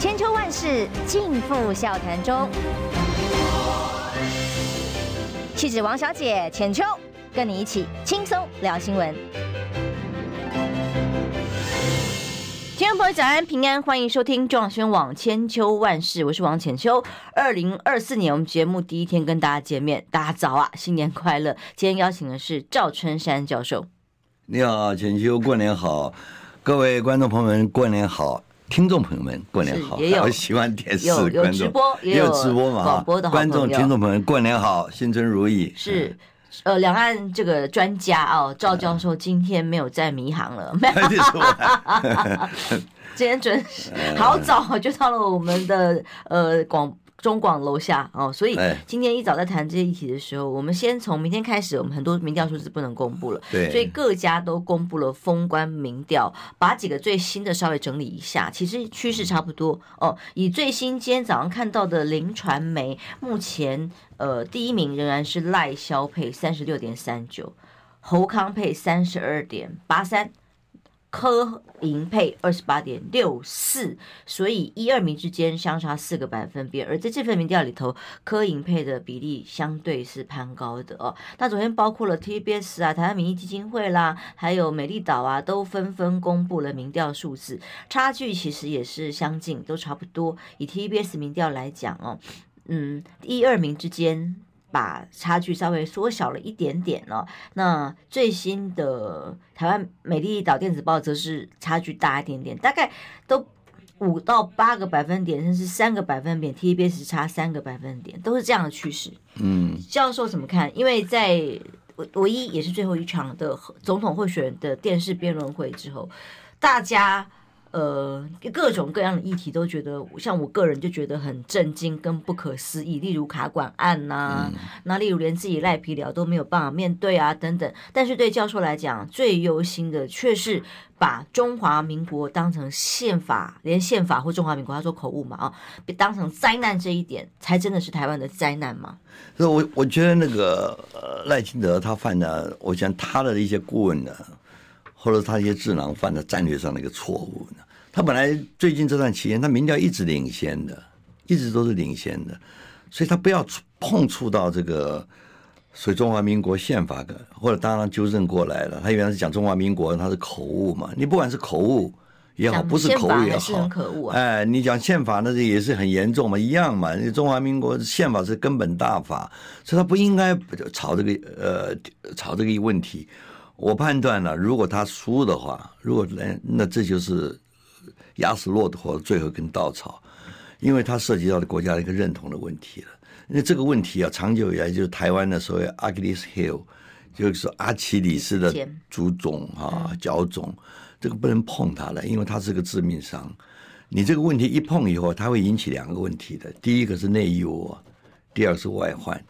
千秋万世尽付笑谈中。气质王小姐浅秋，跟你一起轻松聊新闻。听众朋友早安平安，欢迎收听中广新闻网千秋万世，我是王浅秋。二零二四年我们节目第一天跟大家见面，大家早啊，新年快乐！今天邀请的是赵春山教授。你好，浅秋，过年好！各位观众朋友们，过年好！听众朋友们，过年好！也有喜欢电视有有直播，也有直播嘛？观众、听众朋友们，过年好，新春如意！是。呃，两岸这个专家哦，赵教授今天没有在迷航了，没有 今天准时好早就到了我们的呃广。中广楼下哦，所以今天一早在谈这些议题的时候，我们先从明天开始，我们很多民调数字不能公布了，对，所以各家都公布了封关民调，把几个最新的稍微整理一下，其实趋势差不多哦。以最新今天早上看到的林传媒，目前呃第一名仍然是赖萧配三十六点三九，侯康配三十二点八三。柯盈配二十八点六四，所以一二名之间相差四个百分点。而在这份民调里头，柯盈配的比例相对是攀高的哦。那昨天包括了 TBS 啊、台湾民意基金会啦，还有美丽岛啊，都纷纷公布了民调数字，差距其实也是相近，都差不多。以 TBS 民调来讲哦，嗯，一二名之间。把差距稍微缩小了一点点哦。那最新的台湾美丽岛电子报则是差距大一点点，大概都五到八个百分点，甚至三个百分点，TBS 差三个百分点，都是这样的趋势。嗯，教授怎么看？因为在唯一也是最后一场的总统候选人的电视辩论会之后，大家。呃，各种各样的议题都觉得，像我个人就觉得很震惊跟不可思议，例如卡管案呐、啊，那、嗯、例如连自己赖皮聊都没有办法面对啊，等等。但是对教授来讲，最忧心的却是把中华民国当成宪法，连宪法或中华民国他说口误嘛啊，被当成灾难这一点，才真的是台湾的灾难吗？所以我我觉得那个呃赖清德他犯的，我想他的一些顾问呢。或者他一些智囊犯的战略上的一个错误呢？他本来最近这段期间，他民调一直领先的，一直都是领先的，所以他不要触碰触到这个所以中华民国宪法的，或者当然纠正过来了。他原来是讲中华民国，他是口误嘛？你不管是口误也好，不是口误也好，哎，你讲宪法那是也是很严重嘛，一样嘛。你中华民国宪法是根本大法，所以他不应该吵这个呃吵这个一问题。我判断了，如果他输的话，如果那那这就是压死骆驼的最后一根稻草，因为它涉及到的国家的一个认同的问题了。那这个问题啊，长久以来就是台湾的所谓 Achilles heel，就是说阿奇里斯的足肿啊脚肿，这个不能碰它了，因为它是个致命伤。你这个问题一碰以后，它会引起两个问题的，第一个是内忧啊，第二是外患。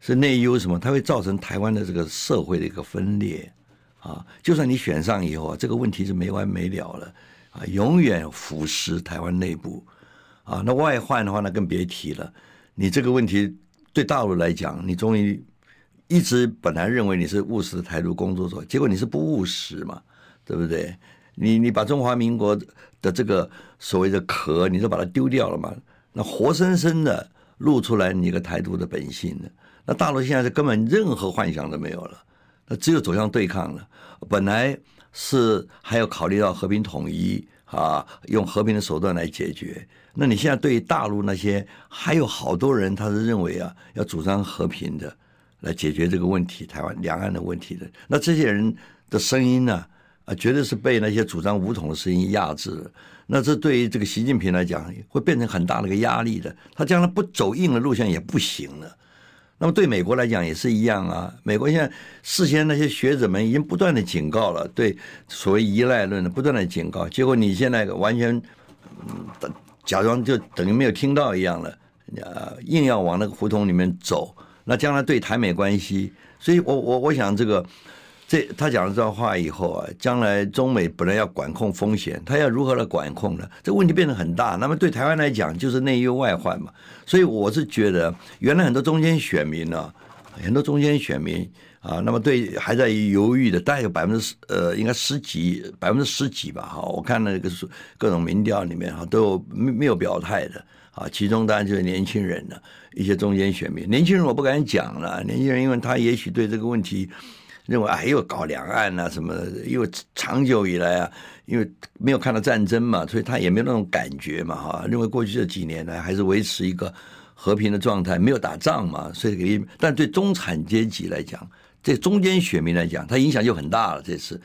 是内忧什么？它会造成台湾的这个社会的一个分裂。啊，就算你选上以后啊，这个问题是没完没了了，啊，永远腐蚀台湾内部，啊，那外患的话那更别提了。你这个问题对大陆来讲，你终于一直本来认为你是务实的台独工作者，结果你是不务实嘛，对不对？你你把中华民国的这个所谓的壳，你都把它丢掉了嘛？那活生生的露出来你一个台独的本性的，那大陆现在是根本任何幻想都没有了。那只有走向对抗了。本来是还要考虑到和平统一啊，用和平的手段来解决。那你现在对大陆那些还有好多人，他是认为啊，要主张和平的来解决这个问题，台湾两岸的问题的。那这些人的声音呢，啊，绝对是被那些主张武统的声音压制。那这对于这个习近平来讲，会变成很大的一个压力的。他将来不走硬的路线也不行了。那么对美国来讲也是一样啊，美国现在事先那些学者们已经不断的警告了，对所谓依赖论的不断的警告，结果你现在完全假装就等于没有听到一样了，呃，硬要往那个胡同里面走，那将来对台美关系，所以我我我想这个。这他讲了这段话以后啊，将来中美本来要管控风险，他要如何来管控呢？这问题变得很大。那么对台湾来讲，就是内忧外患嘛。所以我是觉得，原来很多中间选民呢、很多中间选民啊，那么对还在犹豫的，大概有百分之十，呃，应该十几，百分之十几吧，哈，我看那个各种民调里面哈，都有没没有表态的，啊，其中当然就是年轻人了，一些中间选民，年轻人我不敢讲了，年轻人因为他也许对这个问题认为哎又搞两岸啊什么的，因为长久以来啊，因为没有看到战争嘛，所以他也没有那种感觉嘛，哈，认为过去这几年来还是维持一个和平的状态，没有打仗嘛，所以但对中产阶级来讲。这中间选民来讲，他影响就很大了。这次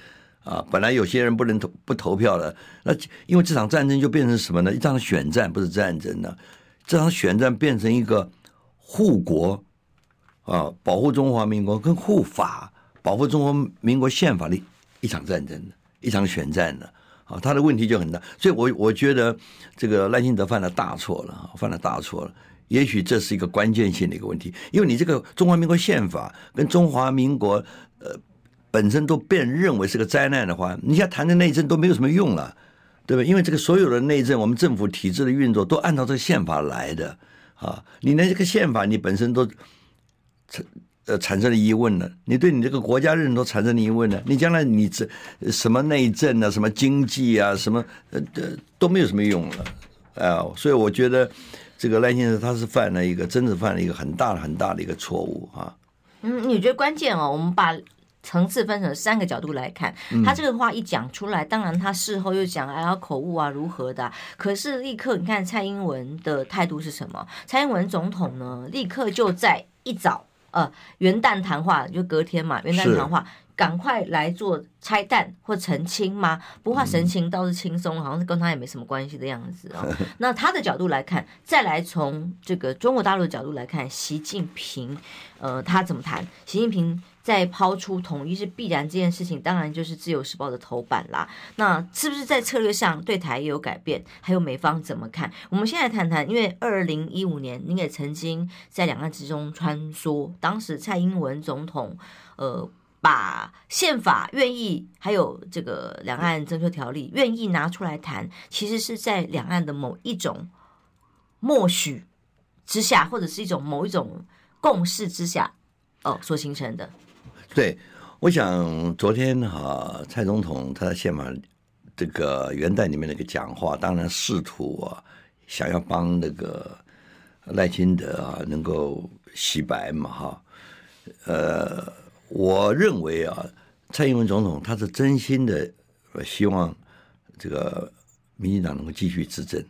啊，本来有些人不能投不投票了，那因为这场战争就变成什么呢？一场选战不是战争了，这场选战变成一个护国啊，保护中华民国跟护法，保护中国民国宪法的一场战争，一场选战的啊，他的问题就很大。所以我我觉得这个赖清德犯了大错了，犯了大错了。也许这是一个关键性的一个问题，因为你这个中华民国宪法跟中华民国呃本身都被人认为是个灾难的话，你现在谈的内政都没有什么用了，对吧？因为这个所有的内政，我们政府体制的运作都按照这个宪法来的啊，你连这个宪法你本身都产呃产生了疑问了，你对你这个国家认同产生了疑问了，你将来你这什么内政啊，什么经济啊，什么呃都没有什么用了啊，所以我觉得。这个赖先生他是犯了一个，真的犯了一个很大的、很大的一个错误啊。嗯，你觉得关键哦？我们把层次分成三个角度来看。他这个话一讲出来，当然他事后又讲哎呀口误啊如何的，可是立刻你看蔡英文的态度是什么？蔡英文总统呢，立刻就在一早呃元旦谈话，就隔天嘛，元旦谈话。赶快来做拆弹或澄清吗？不画神情倒是轻松，好像是跟他也没什么关系的样子啊、哦。那他的角度来看，再来从这个中国大陆的角度来看，习近平，呃，他怎么谈？习近平在抛出统一是必然这件事情，当然就是《自由时报》的头版啦。那是不是在策略上对台也有改变？还有美方怎么看？我们现在谈谈，因为二零一五年你也曾经在两岸之中穿梭，当时蔡英文总统，呃。把宪法愿意，还有这个两岸政策条例愿意拿出来谈，其实是在两岸的某一种默许之下，或者是一种某一种共识之下，哦，所形成的。对，我想昨天哈、蔡总统他在宪法这个元旦里面那个讲话，当然试图啊，想要帮那个赖清德啊能够洗白嘛，哈，呃。我认为啊，蔡英文总统他是真心的希望这个民进党能够继续执政，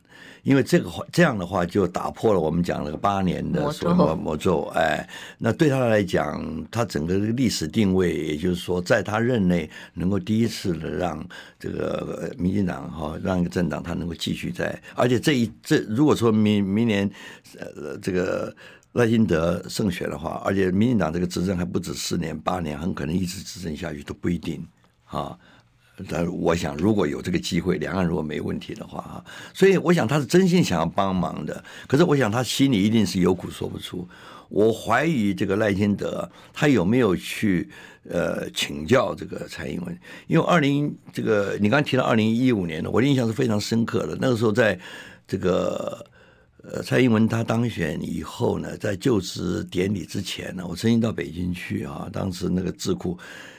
因为这个话这样的话就打破了我们讲那个八年的所谓魔咒。哎，那对他来讲，他整个这个历史定位，也就是说，在他任内能够第一次的让这个民进党哈，让一个政党他能够继续在，而且这一这如果说明明年呃这个。赖清德胜选的话，而且民进党这个执政还不止四年八年，很可能一直执政下去都不一定啊。但我想，如果有这个机会，两岸如果没问题的话啊，所以我想他是真心想要帮忙的。可是我想他心里一定是有苦说不出。我怀疑这个赖清德他有没有去呃请教这个蔡英文？因为二零这个你刚提到二零一五年的，我的印象是非常深刻的。那个时候在这个。呃，蔡英文他当选以后呢，在就职典礼之前呢，我曾经到北京去啊。当时那个智库，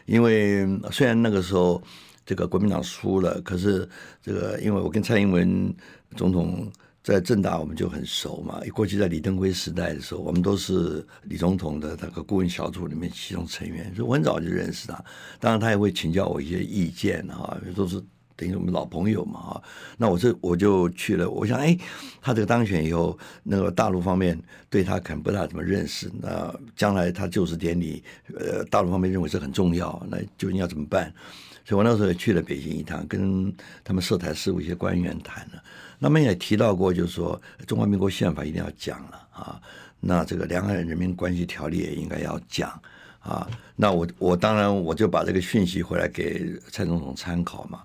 因为虽然那个时候这个国民党输了，可是这个因为我跟蔡英文总统在政大我们就很熟嘛。过去在李登辉时代的时候，我们都是李总统的那个顾问小组里面其中成员，所以我很早就认识他。当然他也会请教我一些意见哈，都是。等于我们老朋友嘛啊，那我这我就去了。我想，哎，他这个当选以后，那个大陆方面对他可能不大怎么认识。那将来他就职典礼，呃，大陆方面认为这很重要，那究竟要怎么办？所以我那时候也去了北京一趟，跟他们涉台事务一些官员谈了。那么也提到过，就是说中华民国宪法一定要讲了啊。那这个两岸人民关系条例也应该要讲啊。那我我当然我就把这个讯息回来给蔡总统参考嘛。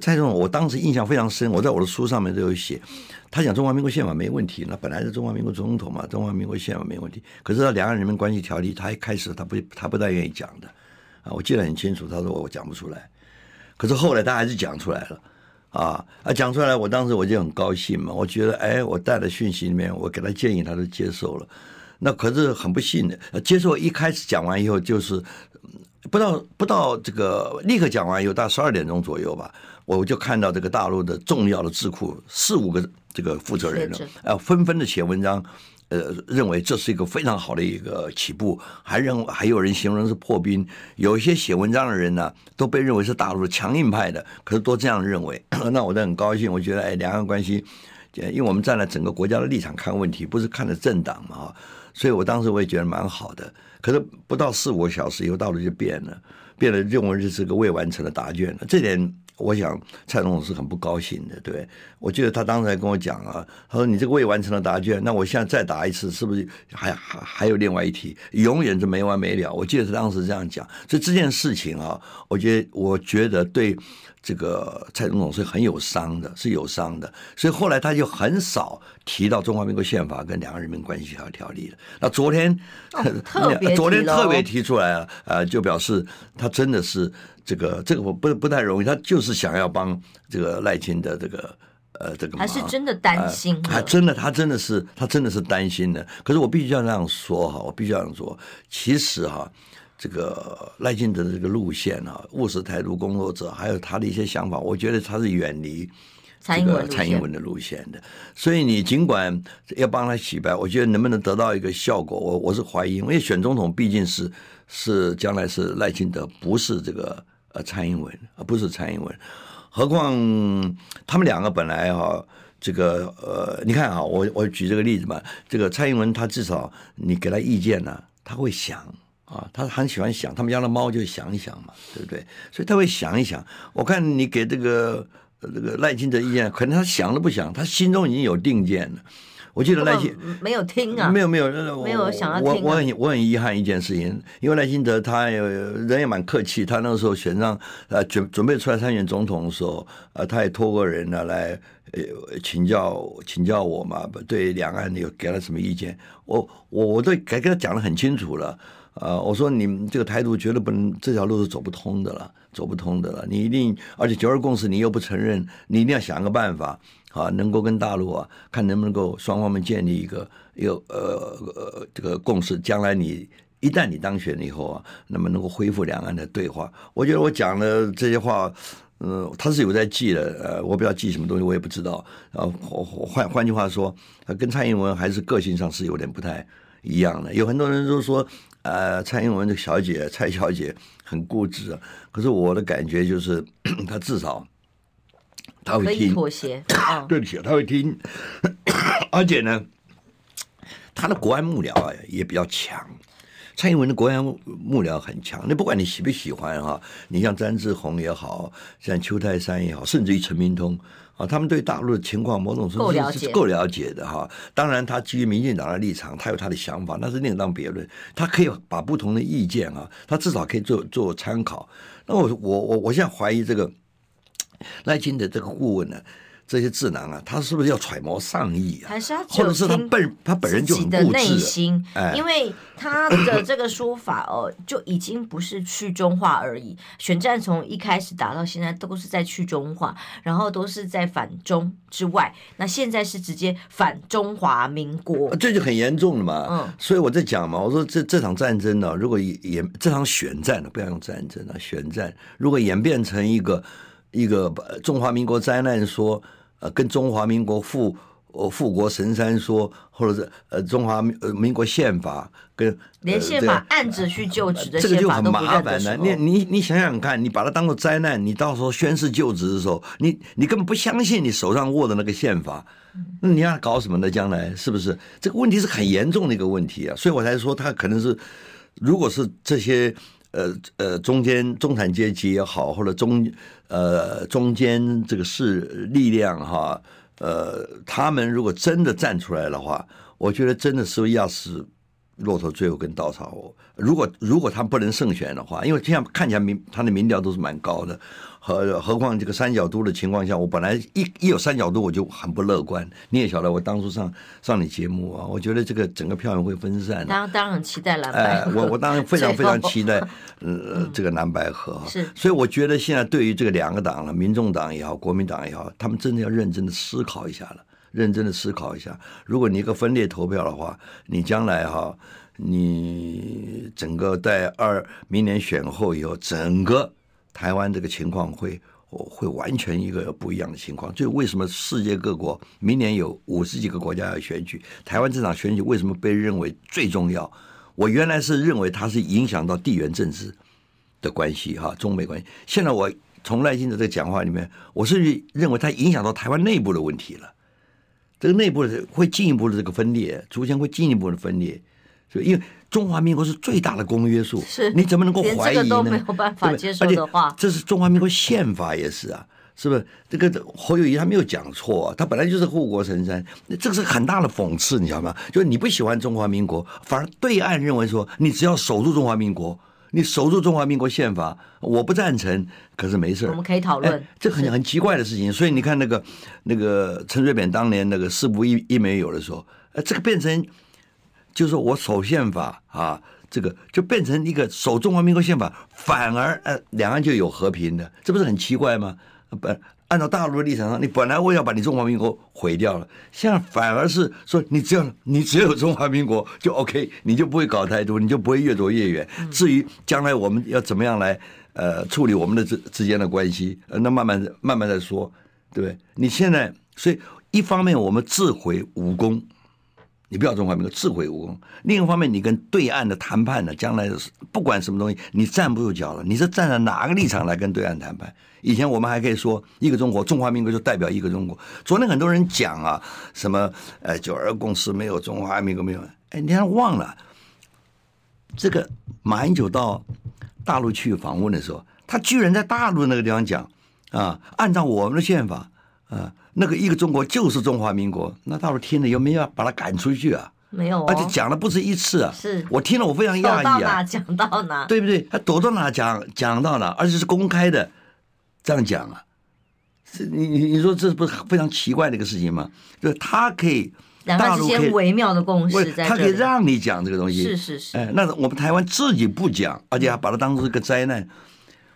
蔡总统，我当时印象非常深，我在我的书上面都有写，他讲中华民国宪法没问题，那本来是中华民国总统嘛，中华民国宪法没问题。可是他两岸人民关系条例，他一开始他不他不太愿意讲的啊，我记得很清楚，他说我讲不出来。可是后来他还是讲出来了啊啊，讲出来，我当时我就很高兴嘛，我觉得哎，我带的讯息里面，我给他建议，他都接受了。那可是很不幸的，接受一开始讲完以后，就是不到不到这个立刻讲完以后，大概十二点钟左右吧，我就看到这个大陆的重要的智库四五个这个负责人了，呃，纷纷的写文章。呃，认为这是一个非常好的一个起步，还认还有人形容是破冰。有一些写文章的人呢，都被认为是大陆的强硬派的，可是都这样认为。那我都很高兴，我觉得哎，两岸关系，因为我们站在整个国家的立场看问题，不是看的政党嘛，所以我当时我也觉得蛮好的。可是不到四五个小时以后，大陆就变了，变了，认为这是个未完成的答卷了。这点。我想蔡总统是很不高兴的，对，我记得他当时还跟我讲啊，他说你这个未完成的答卷，那我现在再答一次，是不是还还还有另外一题，永远是没完没了？我记得他当时这样讲，所以这件事情啊，我觉得我觉得对。这个蔡总统是很有伤的，是有伤的，所以后来他就很少提到中华民国宪法跟两岸人民关系协调条例了。那昨天，哦、特别昨天特别提出来了，呃，就表示他真的是这个这个我不不太容易，他就是想要帮这个赖清德这个呃这个还是真的担心，还、呃、真的他真的是他真的是担心的。可是我必须要这样说哈，我必须要这样说，其实哈。这个赖清德的这个路线啊，务实台独工作者，还有他的一些想法，我觉得他是远离这个蔡英文的路线的。所以你尽管要帮他洗白，我觉得能不能得到一个效果，我我是怀疑，因为选总统毕竟是是将来是赖清德，不是这个呃蔡英文，而不是蔡英文。何况他们两个本来哈，这个呃，你看啊，我我举这个例子嘛，这个蔡英文他至少你给他意见呢，他会想。啊，他很喜欢想，他们家的猫就想一想嘛，对不对？所以他会想一想。我看你给这个这个赖清德意见，可能他想都不想，他心中已经有定见了。我记得赖清没有听啊，没有没有，没有想要听、啊。我我很我很遗憾一件事情，因为赖清德他人也蛮客气，他那个时候选上呃准准备出来参选总统的时候，呃他也托过人呢来呃请教请教我嘛，对两岸有给了什么意见，我我我都给给他讲的很清楚了。呃，我说你们这个台独绝对不能，这条路是走不通的了，走不通的了。你一定，而且九二共识你又不承认，你一定要想个办法啊，能够跟大陆啊，看能不能够双方面建立一个一个呃呃这个共识。将来你一旦你当选了以后啊，那么能够恢复两岸的对话。我觉得我讲的这些话，嗯、呃，他是有在记的。呃，我不知道记什么东西，我也不知道。然后换换句话说，跟蔡英文还是个性上是有点不太一样的。有很多人都说。呃，蔡英文的小姐蔡小姐很固执，可是我的感觉就是，她至少她会听妥协，对不起，她会听，而且呢，她的国安幕僚啊也比较强。蔡英文的国安幕僚很强，那不管你喜不喜欢哈，你像詹志宏也好，像邱泰山也好，甚至于陈明通。啊，他们对大陆的情况某种程度是够了解的哈。当然，他基于民进党的立场，他有他的想法，那是另当别论。他可以把不同的意见啊，他至少可以做做参考。那我我我我现在怀疑这个赖清德这个顾问呢。这些智囊啊，他是不是要揣摩上意啊？还是他或者是他本他本人就很固执的内心？哎，因为他的这个说法哦，就已经不是去中化而已。选战从一开始打到现在，都是在去中化，然后都是在反中之外。那现在是直接反中华民国，这就很严重了嘛。嗯，所以我在讲嘛，我说这这场战争呢，如果演这场选战呢，不要用战争啊，选战如果演变成一个一个中华民国灾难说。呃，跟中华民国复呃复国神山说，或者是呃中华民呃民国宪法跟连宪法按着去就职的这个就很麻烦了。你你你想想看，你把它当做灾难，你到时候宣誓就职的时候，你你根本不相信你手上握的那个宪法，那你要搞什么呢？将来是不是这个问题是很严重的一个问题啊？所以我才说他可能是，如果是这些。呃呃，中间中产阶级也好，或者中呃中间这个是力量哈，呃，他们如果真的站出来的话，我觉得真的是要是。骆驼最后跟稻草。如果如果他不能胜选的话，因为这样看起来民他的民调都是蛮高的，何何况这个三角都的情况下，我本来一一有三角都我就很不乐观。你也晓得，我当初上上你节目啊，我觉得这个整个票源会分散。当当然很期待蓝。哎，我我当然非常非常期待，呃，这个蓝白合。是。所以我觉得现在对于这个两个党了，民众党也好，国民党也好，他们真的要认真的思考一下了。认真的思考一下，如果你一个分裂投票的话，你将来哈，你整个在二明年选后以后，整个台湾这个情况会会完全一个不一样的情况。就为什么世界各国明年有五十几个国家要选举，台湾这场选举为什么被认为最重要？我原来是认为它是影响到地缘政治的关系哈，中美关系。现在我从赖清德的讲话里面，我甚至认为它影响到台湾内部的问题了。这个内部的会进一步的这个分裂，逐渐会进一步的分裂。所以，因为中华民国是最大的公约数，是你怎么能够怀疑呢？都没有办法接受的话，这是中华民国宪法也是啊。是不是这个侯友谊他没有讲错啊？他本来就是护国神山，这个是很大的讽刺，你知道吗？就是你不喜欢中华民国，反而对岸认为说你只要守住中华民国，你守住中华民国宪法，我不赞成，可是没事，我们可以讨论，这很很奇怪的事情。所以你看那个那个陈水扁当年那个四不一一没有的时候，呃，这个变成就是我守宪法啊，这个就变成一个守中华民国宪法，反而呃两岸就有和平的，这不是很奇怪吗？不，按照大陆的立场上，你本来我要把你中华民国毁掉了，现在反而是说你只要你只有中华民国就 OK，你就不会搞太多，你就不会越走越远。至于将来我们要怎么样来呃处理我们的之之间的关系，那慢慢慢慢再说，对不对？你现在所以一方面我们自毁武功。你不要中华民国自毁武功。另一方面，你跟对岸的谈判呢，将来不管什么东西，你站不住脚了。你是站在哪个立场来跟对岸谈判？以前我们还可以说一个中国，中华民国就代表一个中国。昨天很多人讲啊，什么呃九二共识没有中华民国没有，哎，你还忘了这个马英九到大陆去访问的时候，他居然在大陆那个地方讲啊，按照我们的宪法啊。那个一个中国就是中华民国，那大陆听了有没有要把他赶出去啊？没有、哦，而且讲了不止一次啊！是我听了我非常讶异啊！到哪讲到哪，对不对？他躲到哪讲讲到哪，而且是公开的这样讲啊！是你你你说这不是非常奇怪的一个事情吗？就是他可以大陆可以微妙的共识在，他可以让你讲这个东西，是是是。哎，那我们台湾自己不讲，而且还把它当成一个灾难。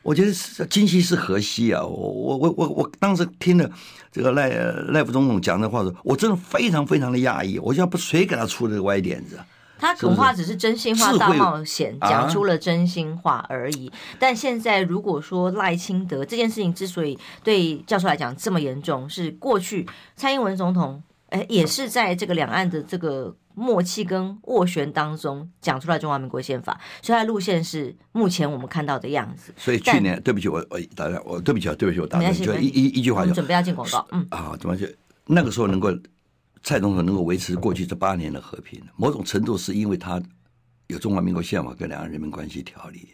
我觉得是今夕是何夕啊！我我我我我当时听了这个赖赖副总统讲的话时，我真的非常非常的讶异。我要不谁给他出这个歪点子？他恐怕只是真心话大冒险，讲出了真心话而已。啊、但现在如果说赖清德这件事情之所以对教授来讲这么严重，是过去蔡英文总统哎也是在这个两岸的这个。默契跟斡旋当中讲出来中华民国宪法，所以它的路线是目前我们看到的样子。所以去年，对不起，我我打断，我对不起啊，对不起，我打断，就一一一句话就准备要进广告，嗯啊，怎么就那个时候能够蔡总统能够维持过去这八年的和平，某种程度是因为他有中华民国宪法跟两岸人民关系条例，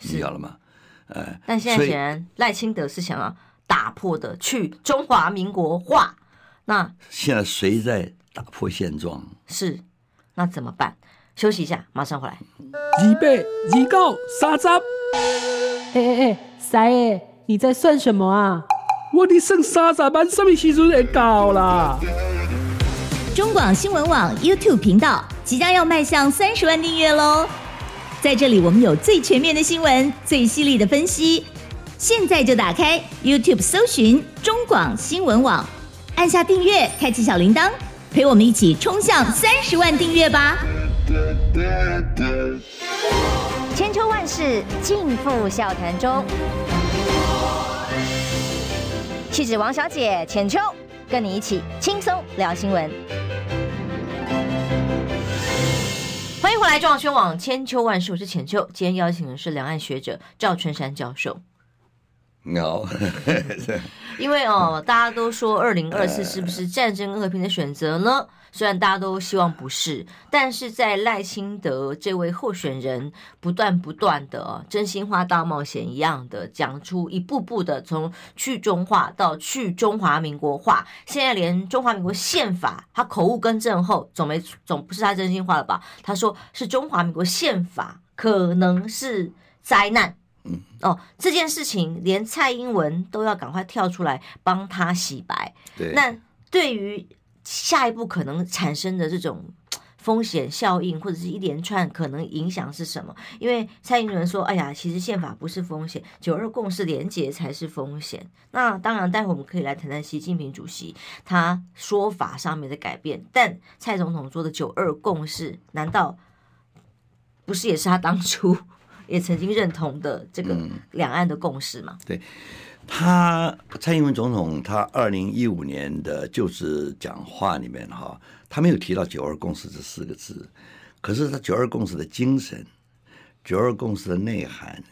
你知道了吗？呃，但现在显然赖清德是想要打破的，去中华民国化。那现在谁在？打破现状是，那怎么办？休息一下，马上回来。二八二九三十，哎哎哎，三爷，你在算什么啊？我的剩三十万，什么时阵会到啦？中广新闻网 YouTube 频道即将要迈向三十万订阅喽！在这里，我们有最全面的新闻，最犀利的分析。现在就打开 YouTube 搜寻中广新闻网，按下订阅，开启小铃铛。陪我们一起冲向三十万订阅吧！千秋万世尽付笑谈中。气质王小姐浅秋，跟你一起轻松聊新闻。欢迎回来，中央宣网千秋万世，我是浅秋。今天邀请的是两岸学者赵春山教授。你好，因为哦，大家都说二零二四是不是战争和平的选择呢？虽然大家都希望不是，但是在赖清德这位候选人不断不断的真心话大冒险一样的讲出一步步的从去中化到去中华民国化，现在连中华民国宪法他口误更正后，总没总不是他真心话了吧？他说是中华民国宪法可能是灾难。哦，这件事情连蔡英文都要赶快跳出来帮他洗白。对，那对于下一步可能产生的这种风险效应或者是一连串可能影响是什么？因为蔡英文说：“哎呀，其实宪法不是风险，九二共识连结才是风险。”那当然，待会我们可以来谈谈习近平主席他说法上面的改变。但蔡总统说的九二共识，难道不是也是他当初也曾经认同的这个两岸的共识嘛？嗯、对。他蔡英文总统，他二零一五年的就职讲话里面哈，他没有提到“九二共识”这四个字，可是他“九二共识”的精神，“九二共识”的内涵，“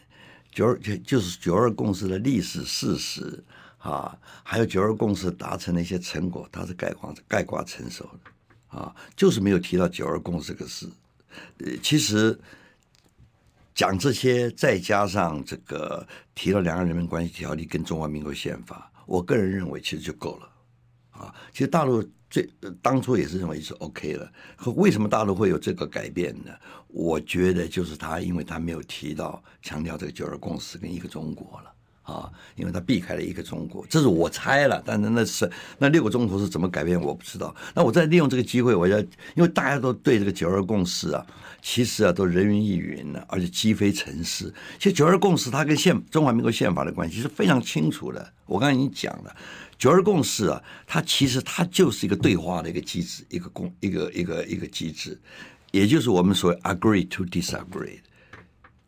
九二”就就是“九二共识”的历史事实啊，还有“九二共识”达成的一些成果，他是概括概括成熟的啊，就是没有提到“九二共识”这个事。呃，其实。讲这些，再加上这个提了《两岸人民关系条例》跟《中华民国宪法》，我个人认为其实就够了啊。其实大陆最当初也是认为是 OK 了，为什么大陆会有这个改变呢？我觉得就是他，因为他没有提到强调这个“九二共识”跟一个中国了。啊，因为他避开了一个中国，这是我猜了，但是那是那六个钟头是怎么改变，我不知道。那我再利用这个机会，我要因为大家都对这个九二共识啊，其实啊都人云亦云了，而且积非成是。其实九二共识它跟宪中华民国宪法的关系是非常清楚的。我刚才已经讲了，九二共识啊，它其实它就是一个对话的一个机制，一个共一个一个一个机制，也就是我们所谓 agree to disagree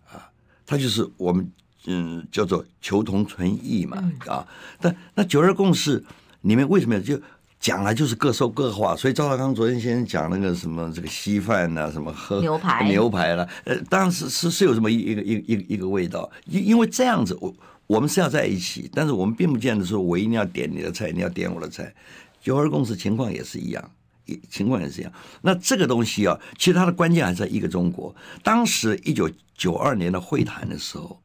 啊，它就是我们。嗯，叫做求同存异嘛，啊，但那九二共识里面为什么就讲了就是各说各话？所以赵少康昨天先讲那个什么这个稀饭呐，什么喝牛排牛排了，呃，当时是是是有什么一个一个一个一个味道，因因为这样子，我我们是要在一起，但是我们并不见得说我一定要点你的菜，你要点我的菜。九二共识情况也是一样，情况也是一样。那这个东西啊，其实它的关键还是在一个中国。当时一九九二年的会谈的时候。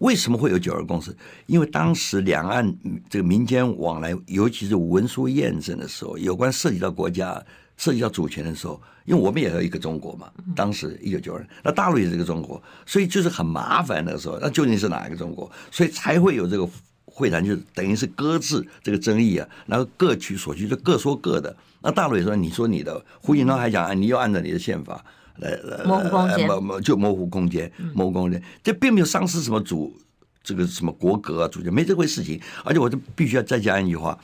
为什么会有九二共识？因为当时两岸这个民间往来，尤其是文书验证的时候，有关涉及到国家、涉及到主权的时候，因为我们也有一个中国嘛。当时一九九二，那大陆也是一个中国，所以就是很麻烦的时候。那究竟是哪一个中国？所以才会有这个会谈，就是等于是搁置这个争议啊，然后各取所需，就各说各的。那大陆也说你说你的，胡锦涛还讲啊，你要按照你的宪法。来来，模糊空间，就模糊空间，模糊空间，这并没有丧失什么主这个什么国格啊，主权没这回事情。而且我就必须要再加一句话，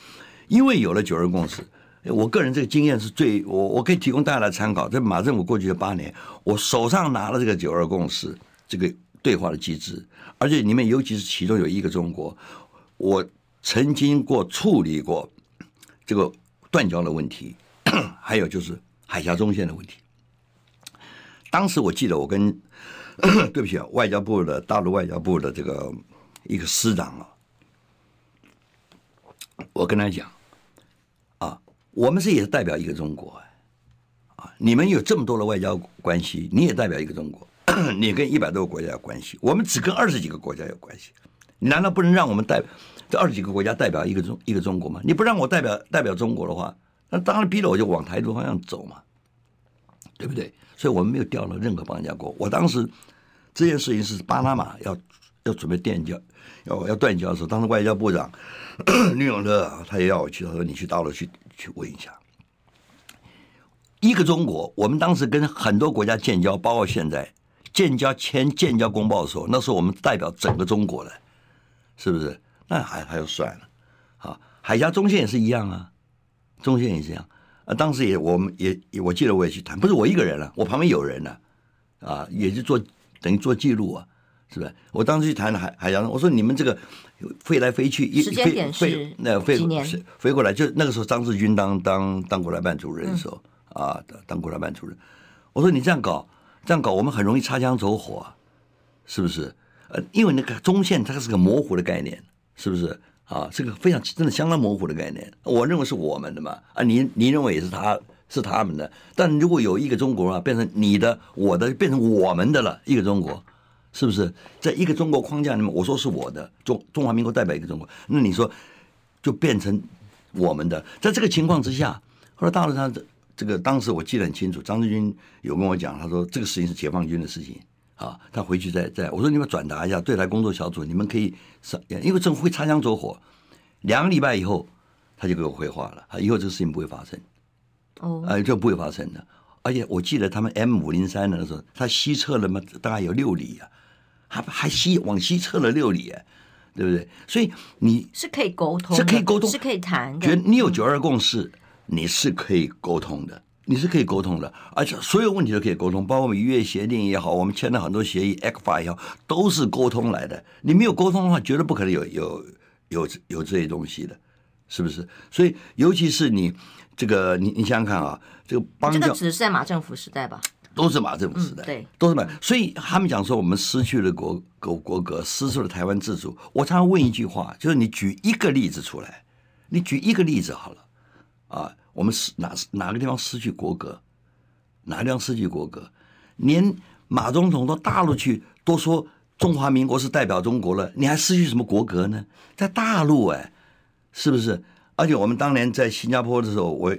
因为有了九二共识，我个人这个经验是最我我可以提供大家来参考。在马政府过去的八年，我手上拿了这个九二共识这个对话的机制，而且里面尤其是其中有一个中国，我曾经过处理过这个断交的问题，还有就是海峡中线的问题。当时我记得，我跟 对不起啊，外交部的大陆外交部的这个一个师长啊，我跟他讲啊，我们是也代表一个中国啊，你们有这么多的外交关系，你也代表一个中国，你跟一百多个国家有关系，我们只跟二十几个国家有关系，你难道不能让我们代这二十几个国家代表一个中一个中国吗？你不让我代表代表中国的话，那当然逼着我就往台独方向走嘛，对不对？所以我们没有调了任何邦交国。我当时这件事情是巴拿马要要准备断交，要要断交的时候，当时外交部长 李永乐他也要我去，他说你去大陆去去问一下。一个中国，我们当时跟很多国家建交，包括现在建交签建交公报的时候，那时候我们代表整个中国的，是不是？那还还要算了。啊，海峡中线也是一样啊，中线也是一样。啊，当时也，我们也，我记得我也去谈，不是我一个人了，我旁边有人了，啊，也是做等于做记录啊，是不是？我当时去谈海海洋，我说你们这个飞来飞去，一飞飞那飞是飞过来，就那个时候张志军当当当国台办主任的时候、嗯、啊，当国台办主任，我说你这样搞这样搞，我们很容易擦枪走火，是不是？呃，因为那个中线它是个模糊的概念，是不是？啊，这个非常真的相当模糊的概念，我认为是我们的嘛，啊，你你认为也是他是他们的，但如果有一个中国啊，变成你的、我的，变成我们的了，一个中国，是不是？在一个中国框架里面，我说是我的中中华民国代表一个中国，那你说就变成我们的，在这个情况之下，后来大陆上这这个当时我记得很清楚，张志军有跟我讲，他说这个事情是解放军的事情。啊，他回去再再我说你们转达一下对台工作小组，你们可以上，因为政府会擦枪走火。两个礼拜以后，他就给我回话了，啊，以后这个事情不会发生，哦，哎，就不会发生的。而且我记得他们 M 五零三的时候，他西撤了嘛，大概有六里啊，还还西往西撤了六里，啊，对不对？所以你是可以沟通，是可以沟通，是可以谈。觉得你有九二共识，你是可以沟通的，你是可以沟通的，而且所有问题都可以沟通，包括我们渔业协定也好，我们签了很多协议，ECFA 也好，都是沟通来的。你没有沟通的话，绝对不可能有有有有这些东西的。是不是？所以，尤其是你这个，你你想想看啊，这个邦交，这个只是在马政府时代吧？都是马政府时代，嗯、对，都是马。所以他们讲说，我们失去了国国国格，失去了台湾自主。我常常问一句话，就是你举一个例子出来，你举一个例子好了啊。我们是哪哪个地方失去国格？哪个地方失去国格？连马总统到大陆去都说中华民国是代表中国了，你还失去什么国格呢？在大陆哎。是不是？而且我们当年在新加坡的时候，我，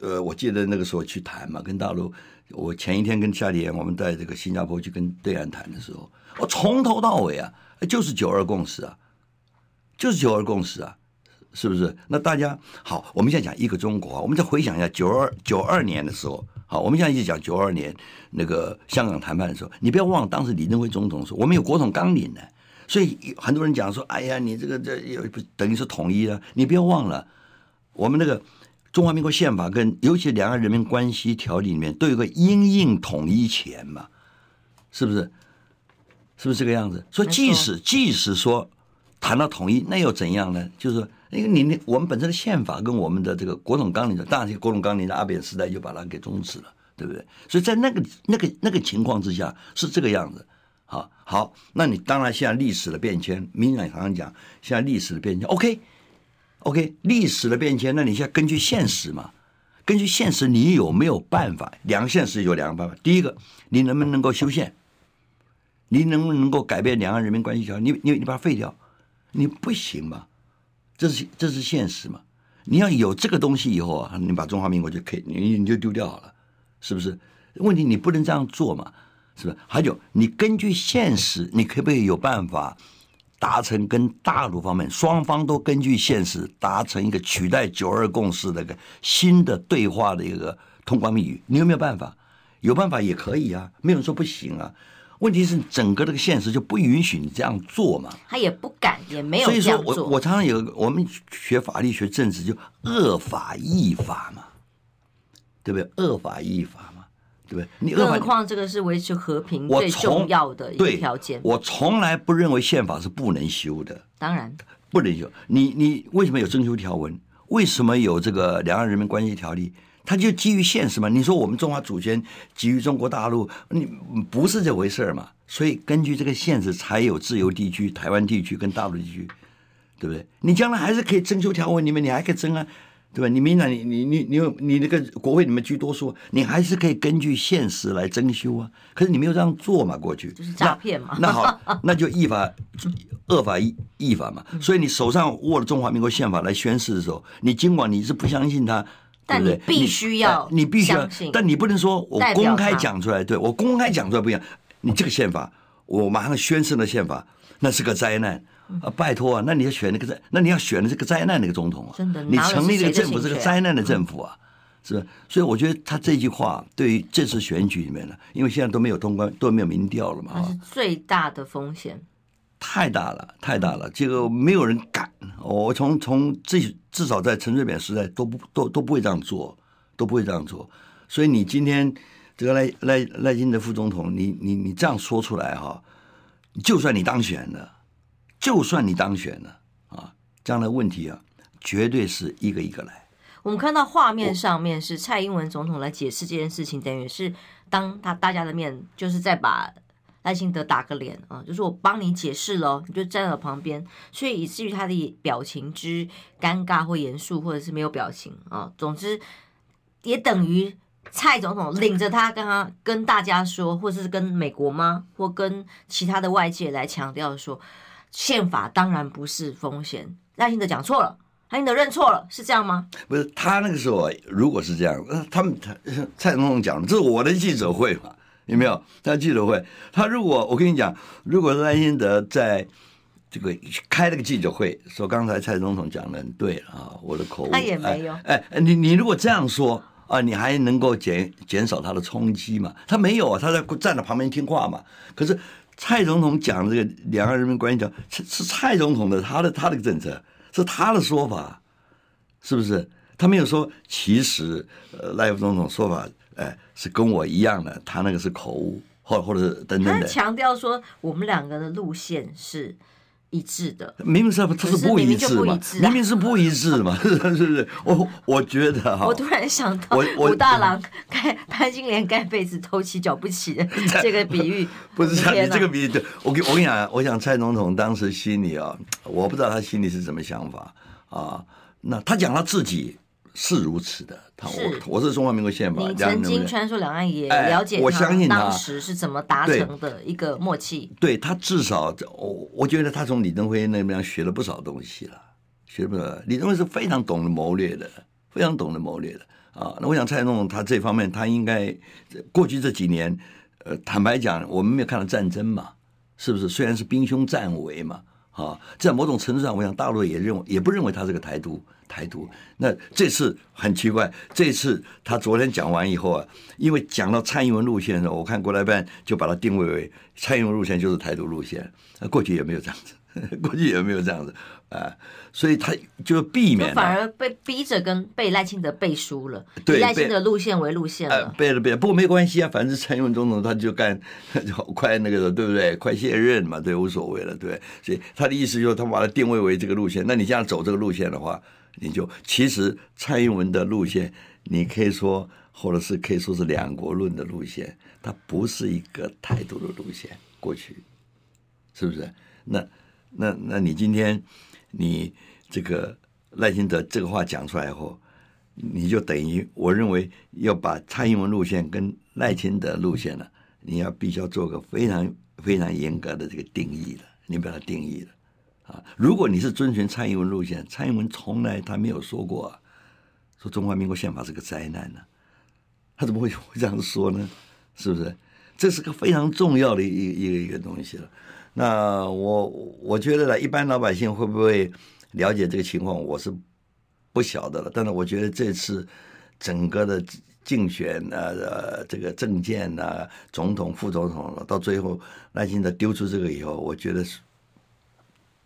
呃，我记得那个时候去谈嘛，跟大陆，我前一天跟夏立言，我们在这个新加坡去跟对岸谈的时候，我从头到尾啊，就是九二共识啊，就是九二共识啊，是不是？那大家好，我们现在讲一个中国啊，我们再回想一下九二九二年的时候，好，我们现在一直讲九二年那个香港谈判的时候，你不要忘了当时李登辉总统说，我们有国统纲领呢。所以很多人讲说：“哎呀，你这个这又不等于是统一了？你不要忘了，我们那个中华民国宪法跟尤其两岸人民关系条例里面都有个因应统一前嘛，是不是？是不是这个样子？所以即使即使说谈到统一，那又怎样呢？就是因为你那我们本身的宪法跟我们的这个国统纲领的，当然国统纲领的阿扁时代就把它给终止了，对不对？所以在那个那个那个情况之下是这个样子。”好，好，那你当然现在历史的变迁，民进党常常讲，现在历史的变迁，OK，OK，历史的变迁，那你现在根据现实嘛，根据现实，你有没有办法？两个现实有两个办法，第一个，你能不能够修宪？你能不能够改变两岸人民关系条？你你你把它废掉，你不行嘛？这是这是现实嘛？你要有这个东西以后啊，你把中华民国就可以，你你就丢掉好了，是不是？问题你不能这样做嘛？是不是？还有，你根据现实，你可不可以有办法达成跟大陆方面双方都根据现实达成一个取代九二共识的一个新的对话的一个通关密语？你有没有办法？有办法也可以啊，没有人说不行啊。问题是整个这个现实就不允许你这样做嘛。他也不敢，也没有这样做。所以说我我常常有我们学法律学政治就恶法亦法嘛，对不对？恶法亦法嘛。对，你更何况这个是维持和平最重要的一个条件。我从来不认为宪法是不能修的，当然不能修。你你为什么有征求条文？为什么有这个两岸人民关系条例？它就基于现实嘛。你说我们中华主权基于中国大陆，你不是这回事嘛？所以根据这个现实，才有自由地区、台湾地区跟大陆地区，对不对？你将来还是可以增修条文，里面你还可以增啊。对吧？你民进党，你你你你有你那个国会里面居多数，你还是可以根据现实来征修啊。可是你没有这样做嘛？过去就是诈骗嘛。那，那好，那就依法恶法依依法嘛。所以你手上握了中华民国宪法来宣誓的时候，你尽管你是不相信他，但你必须要你，你必须要，但你不能说我公开讲出来，对我公开讲出来不一样。你这个宪法，我马上宣誓的宪法，那是个灾难。啊，拜托啊！那你要选那个灾，那你要选的是个灾难那个总统啊！真的，你成立这个政府是个灾难的政府啊，是吧？所以我觉得他这句话对于这次选举里面呢，因为现在都没有通关，都没有民调了嘛，那是最大的风险，太大了，太大了，这个没有人敢。我从从至至少在陈水扁时代都不都都不会这样做，都不会这样做。所以你今天这个赖赖赖金德副总统，你你你这样说出来哈，就算你当选了。就算你当选了啊，这样的问题啊，绝对是一个一个来。我们看到画面上面是蔡英文总统来解释这件事情，等于是当他大家的面，就是在把赖清德打个脸啊，就是我帮你解释了，你就站在我旁边，所以以至于他的表情之尴尬或严肃，或者是没有表情啊，总之也等于蔡总统领着他跟他跟大家说，或者是跟美国吗，或跟其他的外界来强调说。宪法当然不是风险，赖清德讲错了，赖清德认错了，是这样吗？不是，他那个时候如果是这样，那他们蔡总统讲，这是我的记者会嘛，有没有？他记者会，他如果我跟你讲，如果是赖清德在这个开了个记者会，说刚才蔡总统讲的很对啊，我的口误，他也没有。哎，哎，你你如果这样说，啊，你还能够减减少他的冲击嘛？他没有啊，他在站在旁边听话嘛。可是蔡总统讲这个两岸人民关系讲是是蔡总统的他的他的政策是他的说法，是不是？他没有说其实呃赖副总统说法哎是跟我一样的，他那个是口误或或者是等等的。他强调说我们两个的路线是。一致的，明明是他是不一致嘛，明明是不一致嘛，是不是？我我觉得哈，我突然想到，武大郎盖潘金莲盖被子偷起脚不起的 这个比喻，不是你这个比喻，对我跟我跟你讲，我想蔡总统当时心里啊，我不知道他心里是什么想法啊，那他讲他自己。是如此的，他我我是中华民国宪法，你曾经穿梭两岸也了解，我相信他当时是怎么达成的一个默契。对，对他至少，我我觉得他从李登辉那边学了不少东西了，学了不少。李登辉是非常懂得谋略的，非常懂得谋略的啊。那我想蔡总统他这方面，他应该过去这几年，呃，坦白讲，我们没有看到战争嘛，是不是？虽然是兵凶战危嘛。啊，在某种程度上，我想大陆也认为，也不认为他是个台独，台独。那这次很奇怪，这次他昨天讲完以后啊，因为讲到蔡英文路线的时候，我看国台办就把它定位为蔡英文路线就是台独路线，那过去也没有这样子。过去也没有这样子啊，所以他就避免，反而被逼着跟被赖清德背书了，对，赖清德路线为路线了，背了背了。不过没关系啊，反正蔡英文总统他就干就快那个对不对？快卸任嘛，对，无所谓了，对。所以他的意思就是他把它定位为这个路线。那你这样走这个路线的话，你就其实蔡英文的路线，你可以说或者是可以说是两国论的路线，它不是一个台独的路线。过去是不是？那。那那你今天你这个赖清德这个话讲出来后，你就等于我认为要把蔡英文路线跟赖清德路线呢，你要必须要做个非常非常严格的这个定义了，你把它定义了啊。如果你是遵循蔡英文路线，蔡英文从来他没有说过啊，说中华民国宪法是个灾难呢，他怎么会会这样说呢？是不是？这是个非常重要的一一个一个东西了。那我我觉得呢，一般老百姓会不会了解这个情况，我是不晓得了。但是我觉得这次整个的竞选啊，呃，这个政见啊，总统、副总统，到最后耐心的丢出这个以后，我觉得是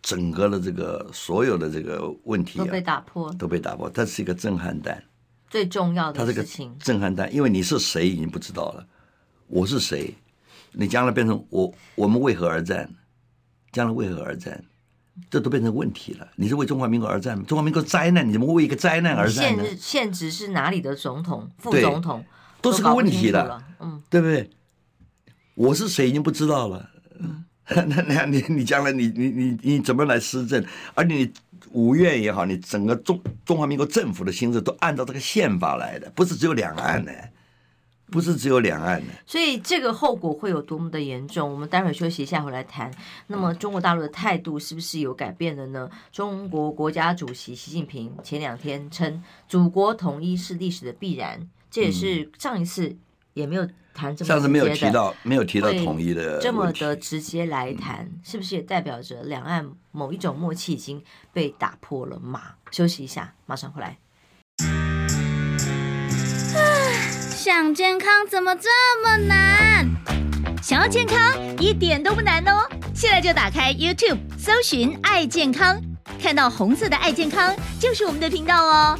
整个的这个所有的这个问题、啊、都被打破，都被打破。它是一个震撼弹，最重要的事情。震撼弹，因为你是谁已经不知道了，我是谁。你将来变成我，我们为何而战？将来为何而战？这都变成问题了。你是为中华民国而战吗？中华民国灾难，你怎么会为一个灾难而战呢？现现职是哪里的总统、副总统，都是个问题了，嗯，对不对？我是谁已经不知道了。嗯，那那你你将来你你你你怎么来施政？而且你五院也好，你整个中中华民国政府的行政都按照这个宪法来的，不是只有两岸的。不是只有两岸的，所以这个后果会有多么的严重？我们待会儿休息一下回来谈。那么中国大陆的态度是不是有改变了呢？中国国家主席习近平前两天称，祖国统一是历史的必然，这也是上一次也没有谈这么上次没有提到没有提到统一的这么的直接来谈，是不是也代表着两岸某一种默契已经被打破了嘛？休息一下，马上回来。想健康怎么这么难？想要健康一点都不难哦！现在就打开 YouTube，搜寻“爱健康”，看到红色的“爱健康”就是我们的频道哦。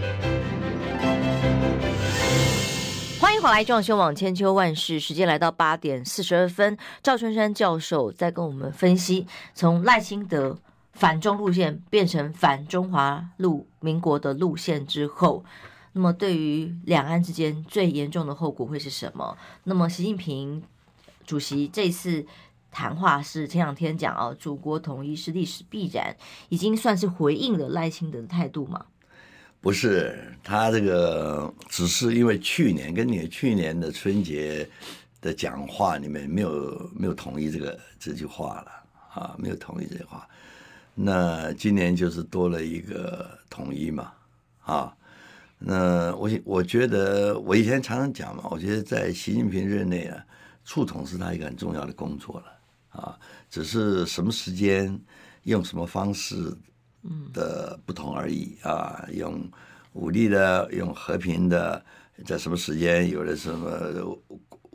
迎回来，壮修网千秋万世。时间来到八点四十二分，赵春山教授在跟我们分析，从赖清德反中路线变成反中华路民国的路线之后。那么，对于两岸之间最严重的后果会是什么？那么，习近平主席这次谈话是前两天讲啊，祖国统一是历史必然，已经算是回应了赖清德的态度嘛？不是，他这个只是因为去年跟你去年的春节的讲话里面没有没有同意这个这句话了啊，没有同意这句话。那今年就是多了一个统一嘛，啊，那我我觉得我以前常常讲嘛，我觉得在习近平任内啊，促统是他一个很重要的工作了啊，只是什么时间用什么方式的不同而已啊，用武力的，用和平的，在什么时间有了什么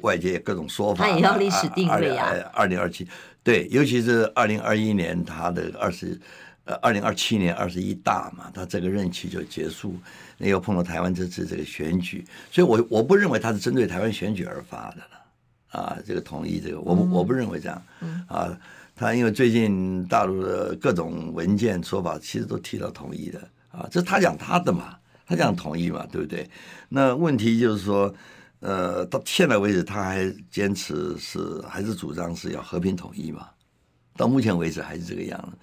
外界各种说法，他也要历史定位呀，二零二七。对，尤其是二零二一年他的二十，呃，二零二七年二十一大嘛，他这个任期就结束，那又碰到台湾这次这个选举，所以我我不认为他是针对台湾选举而发的了，啊，这个统一这个，我不我不认为这样，啊，他因为最近大陆的各种文件说法，其实都提到统一的，啊，这是他讲他的嘛，他讲统一嘛，对不对？那问题就是说。呃，到现在为止，他还坚持是还是主张是要和平统一嘛？到目前为止还是这个样子。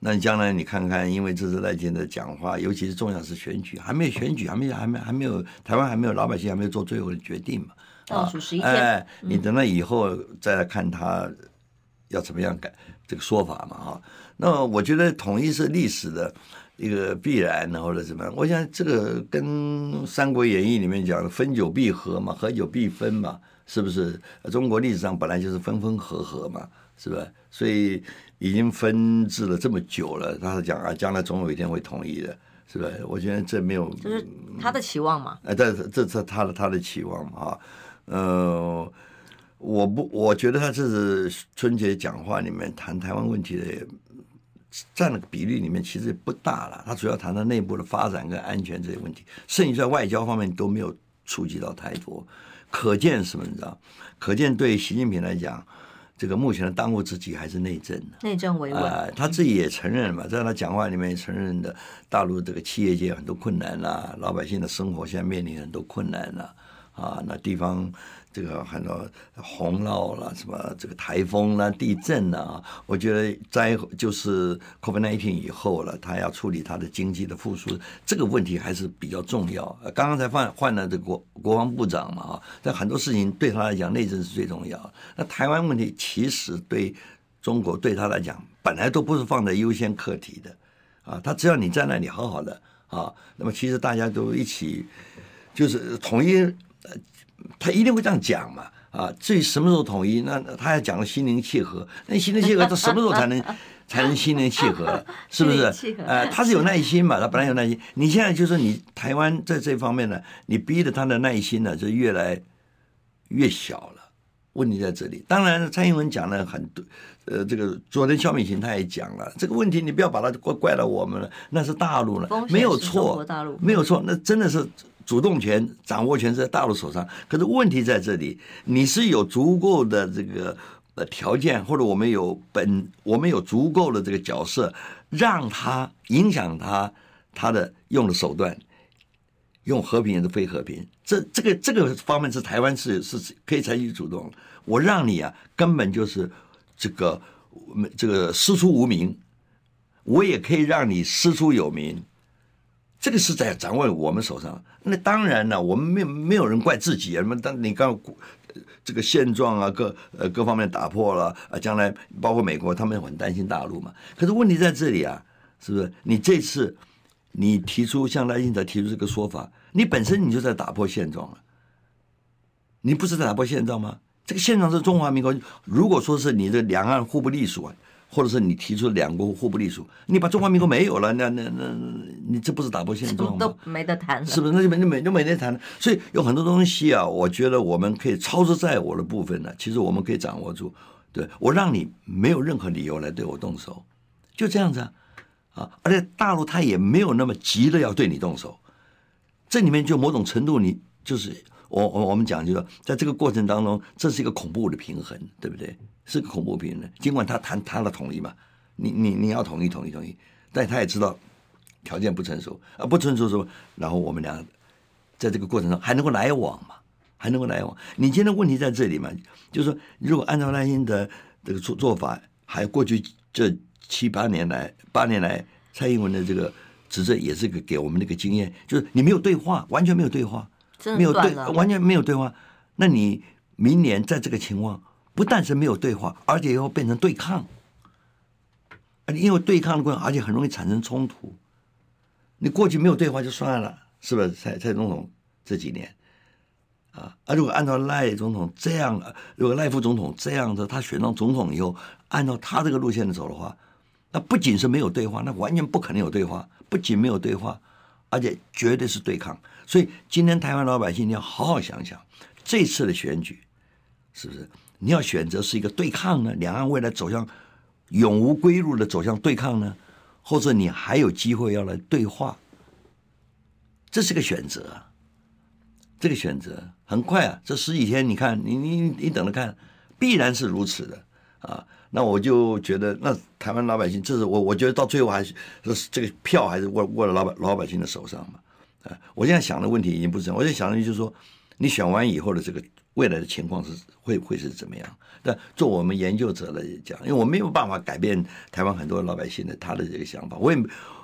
那你将来你看看，因为这是赖清德讲话，尤其是重要是选举，还没有选举，还没有还没还没有台湾还没有老百姓还没有做最后的决定嘛？倒数十一天，哎，你等到以后再来看他要怎么样改这个说法嘛？哈，那我觉得统一是历史的。一个必然或者怎么样？我想这个跟《三国演义》里面讲的“分久必合”嘛，“合久必分”嘛，是不是？中国历史上本来就是分分合合嘛，是吧？所以已经分治了这么久了，他是讲啊，将来总有一天会统一的，是吧？我觉得这没有，就是他的期望嘛。哎，这这这他的他的期望嘛啊，呃，我不，我觉得他这是春节讲话里面谈台湾问题的。占的比例里面其实不大了，他主要谈到内部的发展跟安全这些问题，甚至在外交方面都没有触及到太多。可见什么？你知道？可见对习近平来讲，这个目前的当务之急还是内政。内政维稳。呃，他自己也承认嘛，在他讲话里面也承认的，大陆这个企业界很多困难啦，老百姓的生活现在面临很多困难了啊，那地方。这个很多洪涝了，什么这个台风啦、地震啦，我觉得灾就是 COVID-19 以后了，他要处理他的经济的复苏，这个问题还是比较重要。刚刚才换换了这个国国防部长嘛，啊，但很多事情对他来讲，内政是最重要。那台湾问题其实对中国对他来讲，本来都不是放在优先课题的啊。他只要你在那里好好的啊，那么其实大家都一起就是统一。他一定会这样讲嘛？啊，至于什么时候统一，那他要讲的心灵契合，那心灵契合，他什么时候才能 才能心灵契合？是不是？呃，他是有耐心嘛？他本来有耐心，你现在就是你台湾在这方面呢，你逼着他的耐心呢，就越来越小了。问题在这里。当然，蔡英文讲了很多，呃，这个昨天肖美琴他也讲了这个问题，你不要把它怪怪到我们了，那是大陆了，没有错，没有错，那真的是。主动权、掌握权是在大陆手上，可是问题在这里，你是有足够的这个呃条件，或者我们有本，我们有足够的这个角色，让他影响他他的用的手段，用和平还是非和平，这这个这个方面是台湾是是可以采取主动。我让你啊，根本就是这个这个师出无名，我也可以让你师出有名。这个是在掌握我们手上。那当然了，我们没有没有人怪自己啊。什么？当你刚这个现状啊，各呃各方面打破了啊，将来包括美国，他们很担心大陆嘛。可是问题在这里啊，是不是？你这次你提出像赖清德提出这个说法，你本身你就在打破现状了。你不是在打破现状吗？这个现状是中华民国。如果说是你的两岸互不隶属啊。或者是你提出两国互不隶属，你把中华民国没有了，那那那，你这不是打破现状吗？都没得谈了，是不是？那就没就没就没得谈了。所以有很多东西啊，我觉得我们可以操之在我的部分呢，其实我们可以掌握住。对，我让你没有任何理由来对我动手，就这样子啊啊！而且大陆他也没有那么急的要对你动手，这里面就某种程度，你就是我我我们讲，就是说在这个过程当中，这是一个恐怖的平衡，对不对？是个恐怖平衡，尽管他谈他的统一嘛，你你你要统一统一统一，但他也知道条件不成熟啊，不成熟什么，然后我们俩在这个过程中还能够来往嘛，还能够来往。你今天问题在这里嘛，就是说，如果按照赖清德这个做做法，还过去这七八年来八年来蔡英文的这个执政，也是个给我们的一个经验，就是你没有对话，完全没有对话，没有对，完全没有对话，那你。明年在这个情况，不但是没有对话，而且又变成对抗。因为对抗的过程，而且很容易产生冲突。你过去没有对话就算了，是不是？蔡蔡总统这几年，啊，啊，如果按照赖总统这样，如果赖副总统这样的，他选上总统以后，按照他这个路线走的话，那不仅是没有对话，那完全不可能有对话。不仅没有对话，而且绝对是对抗。所以今天台湾老百姓你要好好想想，这次的选举，是不是你要选择是一个对抗呢？两岸未来走向。永无归路的走向对抗呢，或者你还有机会要来对话，这是个选择。这个选择很快啊，这十几天，你看，你你你等着看，必然是如此的啊。那我就觉得，那台湾老百姓，这是我我觉得到最后还是这个票还是握握在老百老百姓的手上嘛。啊，我现在想的问题已经不是，我现在想的就是说，你选完以后的这个。未来的情况是会会是怎么样？但做我们研究者来讲，因为我没有办法改变台湾很多老百姓的他的这个想法，我也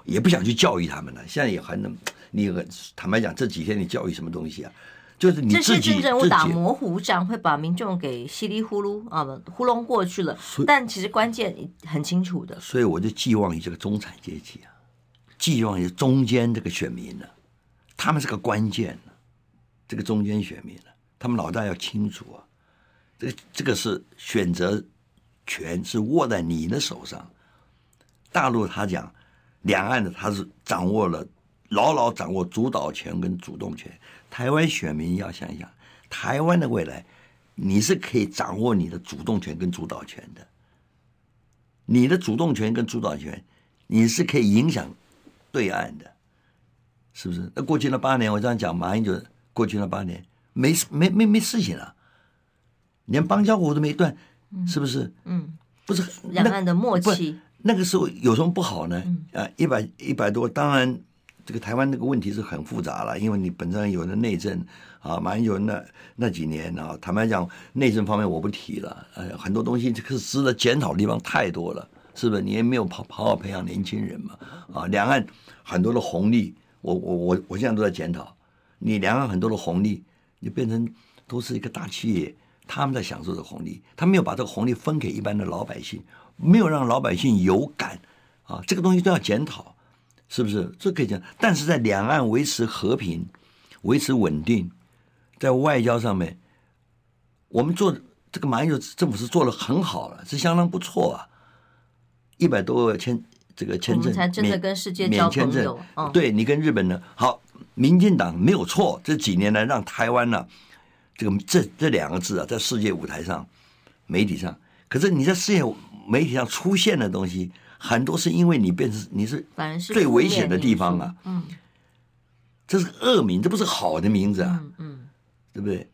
也不想去教育他们了。现在也还能，你坦白讲，这几天你教育什么东西啊？就是你自己，这些政治打模糊仗，会把民众给稀里呼噜啊糊弄过去了。但其实关键很清楚的。所以我就寄望于这个中产阶级啊，寄望于中间这个选民呢、啊，他们是个关键、啊、这个中间选民呢、啊。他们老大要清楚啊，这个这个是选择权是握在你的手上。大陆他讲，两岸的他是掌握了牢牢掌握主导权跟主动权。台湾选民要想一想，台湾的未来，你是可以掌握你的主动权跟主导权的。你的主动权跟主导权，你是可以影响对岸的，是不是？那过去那八年，我这样讲，马英九过去那八年。没事，没没没事情了，连邦交国都没断，是不是？嗯，不是两岸的默契。那个时候有什么不好呢？嗯、啊，一百一百多，当然这个台湾那个问题是很复杂了，因为你本身有的内政啊，马英九那那几年啊，坦白讲，内政方面我不提了，呃，很多东西这个值得检讨的地方太多了，是不是？你也没有好好好培养年轻人嘛？啊，两岸很多的红利，我我我我现在都在检讨，你两岸很多的红利。就变成都是一个大企业，他们在享受这红利，他没有把这个红利分给一般的老百姓，没有让老百姓有感啊，这个东西都要检讨，是不是？这可以讲，但是在两岸维持和平、维持稳定，在外交上面，我们做这个马英九政府是做的很好了，是相当不错啊，一百多个签这个签证，才真的跟世界交朋友，免签证，哦、对你跟日本呢好。民进党没有错，这几年来让台湾呢、啊，这个这这两个字啊，在世界舞台上、媒体上，可是你在世界媒体上出现的东西，很多是因为你变成你是最危险的地方啊，嗯，这是恶名，这不是好的名字啊，嗯，嗯对不对？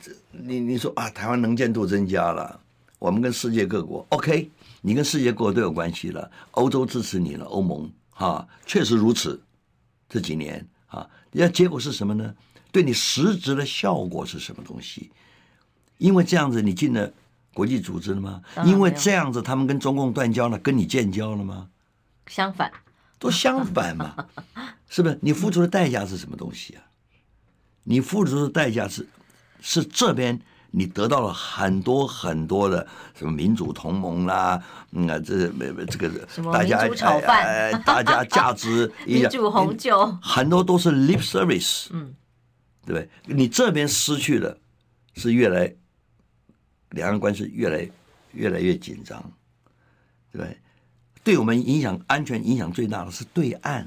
这你你说啊，台湾能见度增加了，我们跟世界各国，OK，你跟世界各国都有关系了，欧洲支持你了，欧盟哈，确实如此，这几年。啊，那结果是什么呢？对你实质的效果是什么东西？因为这样子你进了国际组织了吗？因为这样子他们跟中共断交了，跟你建交了吗？相反，都相反嘛，是不是？你付出的代价是什么东西啊？你付出的代价是是这边。你得到了很多很多的什么民主同盟啦，嗯啊，这这个大家哎，大家价值 民主红酒，很多都是 lip service，嗯，对不对？你这边失去了，是越来两岸关系越来越来越紧张，对不对？对我们影响安全影响最大的是对岸，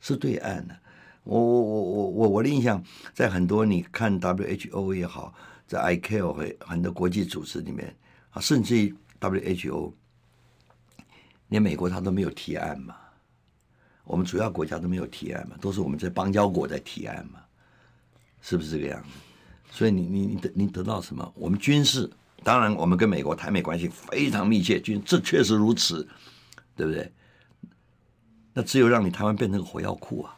是对岸的。我我我我我我的印象，在很多你看 WHO 也好，在 ICAO 很多国际组织里面啊，甚至于 WHO，连美国他都没有提案嘛，我们主要国家都没有提案嘛，都是我们在邦交国在提案嘛，是不是这个样子？所以你你你得你得到什么？我们军事，当然我们跟美国台美关系非常密切，军这确实如此，对不对？那只有让你台湾变成个火药库啊！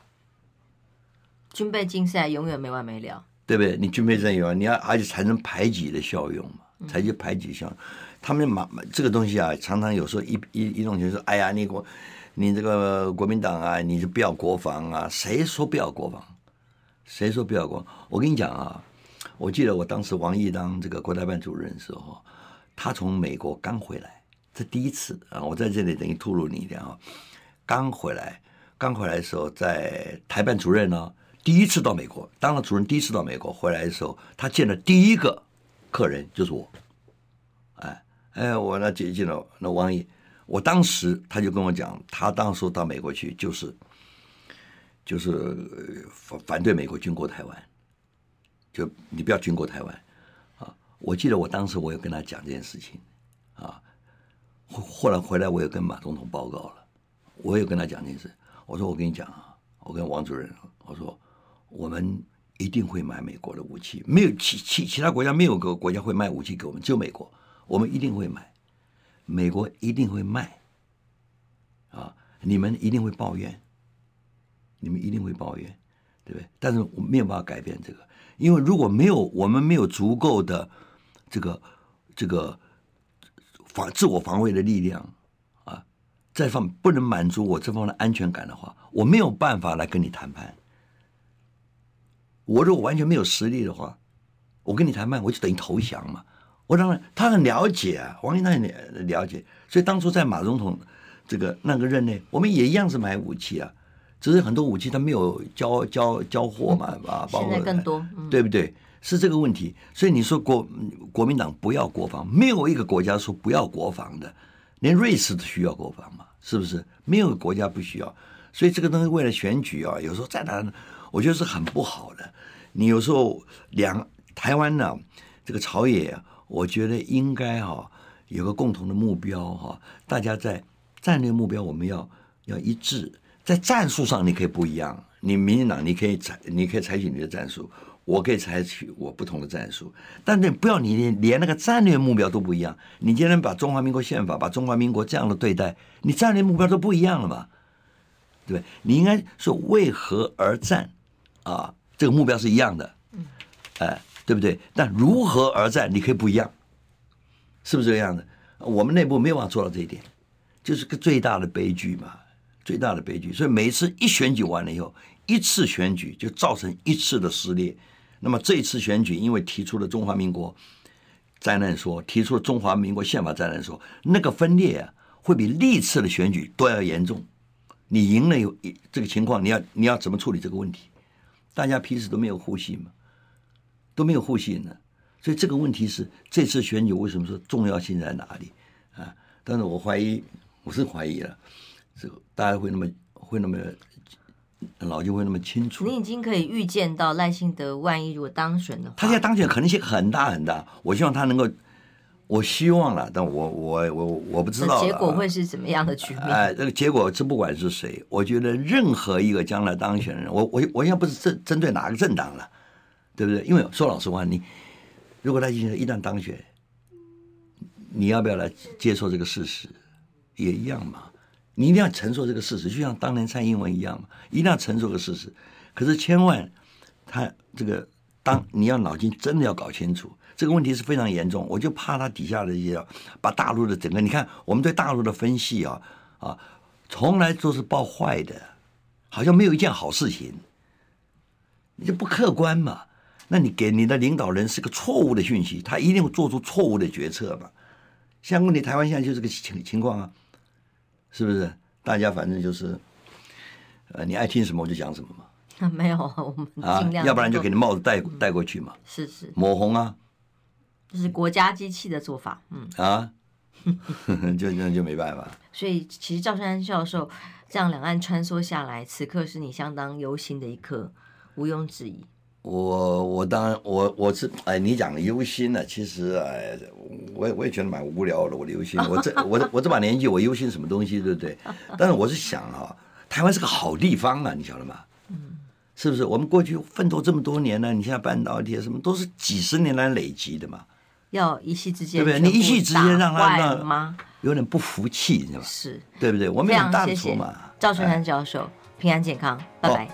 军备竞赛永远没完没了，对不对？你军备战有啊，你要而且产生排挤的效用嘛，才去排挤效用。他们马这个东西啊，常常有时候一一一弄就说，哎呀，你国你这个国民党啊，你就不要国防啊？谁说不要国防？谁说不要国防？我跟你讲啊，我记得我当时王毅当这个国台办主任的时候，他从美国刚回来，这第一次啊，我在这里等于透露你一点啊，刚回来，刚回来的时候在台办主任呢，第一次到美国当了主任，第一次到美国回来的时候，他见的第一个客人就是我，哎哎，我那接见了那王毅，我当时他就跟我讲，他当时到美国去就是。就是反反对美国军过台湾，就你不要军过台湾啊！我记得我当时我也跟他讲这件事情啊，后后来回来我也跟马总统报告了，我也跟他讲这件事。我说我跟你讲啊，我跟王主任我说我们一定会买美国的武器，没有其其其他国家没有个国家会卖武器给我们，只有美国，我们一定会买，美国一定会卖啊！你们一定会抱怨。你们一定会抱怨，对不对？但是我没有办法改变这个，因为如果没有我们没有足够的这个这个防自我防卫的力量啊，这方不能满足我这方的安全感的话，我没有办法来跟你谈判。我如果完全没有实力的话，我跟你谈判，我就等于投降嘛。我当然他很了解啊，王毅他很了解，所以当初在马总统这个那个任内，我们也一样是买武器啊。只是很多武器他没有交交交货嘛，啊，包括现在更多，对不对？是这个问题。所以你说国国民党不要国防，没有一个国家说不要国防的，连瑞士都需要国防嘛，是不是？没有国家不需要。所以这个东西为了选举啊，有时候在哪，我觉得是很不好的。你有时候两台湾呢，这个朝野，我觉得应该哈有个共同的目标哈，大家在战略目标我们要要一致。在战术上你可以不一样，你民进党你可以采你可以采取你的战术，我可以采取我不同的战术，但你不要你连连那个战略目标都不一样。你今天把中华民国宪法把中华民国这样的对待，你战略目标都不一样了嘛？对不对？你应该说为何而战啊？这个目标是一样的，哎，对不对？但如何而战你可以不一样，是不是这个样子？我们内部没有办法做到这一点，就是个最大的悲剧嘛。最大的悲剧，所以每次一选举完了以后，一次选举就造成一次的撕裂。那么这一次选举，因为提出了中华民国灾难说，提出了中华民国宪法灾难说，那个分裂啊，会比历次的选举都要严重。你赢了有这个情况，你要你要怎么处理这个问题？大家彼此都没有互信嘛，都没有互信呢。所以这个问题是这次选举为什么说重要性在哪里啊？但是我怀疑，我是怀疑了。这个大家会那么会那么老就会那么清楚？你已经可以预见到赖清德万一如果当选的话，他现在当选可能性很大很大。我希望他能够，我希望了，但我我我我不知道结果会是怎么样的局面。哎，这个结果是不管是谁，我觉得任何一个将来当选人，我我我现在不是针针对哪个政党了，对不对？因为说老实话，你如果赖清德一旦当选，你要不要来接受这个事实，也一样嘛。你一定要承受这个事实，就像当年蔡英文一样嘛，一定要承受这个事实。可是千万，他这个当你要脑筋真的要搞清楚，这个问题是非常严重。我就怕他底下的一些把大陆的整个，你看我们对大陆的分析啊啊，从来都是报坏的，好像没有一件好事情，你就不客观嘛。那你给你的领导人是个错误的讯息，他一定会做出错误的决策嘛。像问题，台湾现在就是个情情况啊。是不是？大家反正就是，呃，你爱听什么我就讲什么嘛。啊，没有，我们尽量、啊。要不然就给你帽子戴戴过去嘛。是是。抹红啊。这是国家机器的做法，嗯。啊。就那就没办法。所以，其实赵春山教授这样两岸穿梭下来，此刻是你相当忧心的一刻，毋庸置疑。我我当然我我是哎，你讲的忧心呢，其实哎，我也我也觉得蛮无聊的。我的忧心，我这我我这把年纪，我忧心什么东西，对不对？但是我是想啊，台湾是个好地方啊，你晓得吗？嗯，是不是？我们过去奋斗这么多年呢，你现在半导体什么都是几十年来累积的嘛。要一夕之间，对不对？你一夕之间让他让有点不服气，你知道吗？是，对不对？我们有大错嘛。赵春山教授，平安健康，拜拜。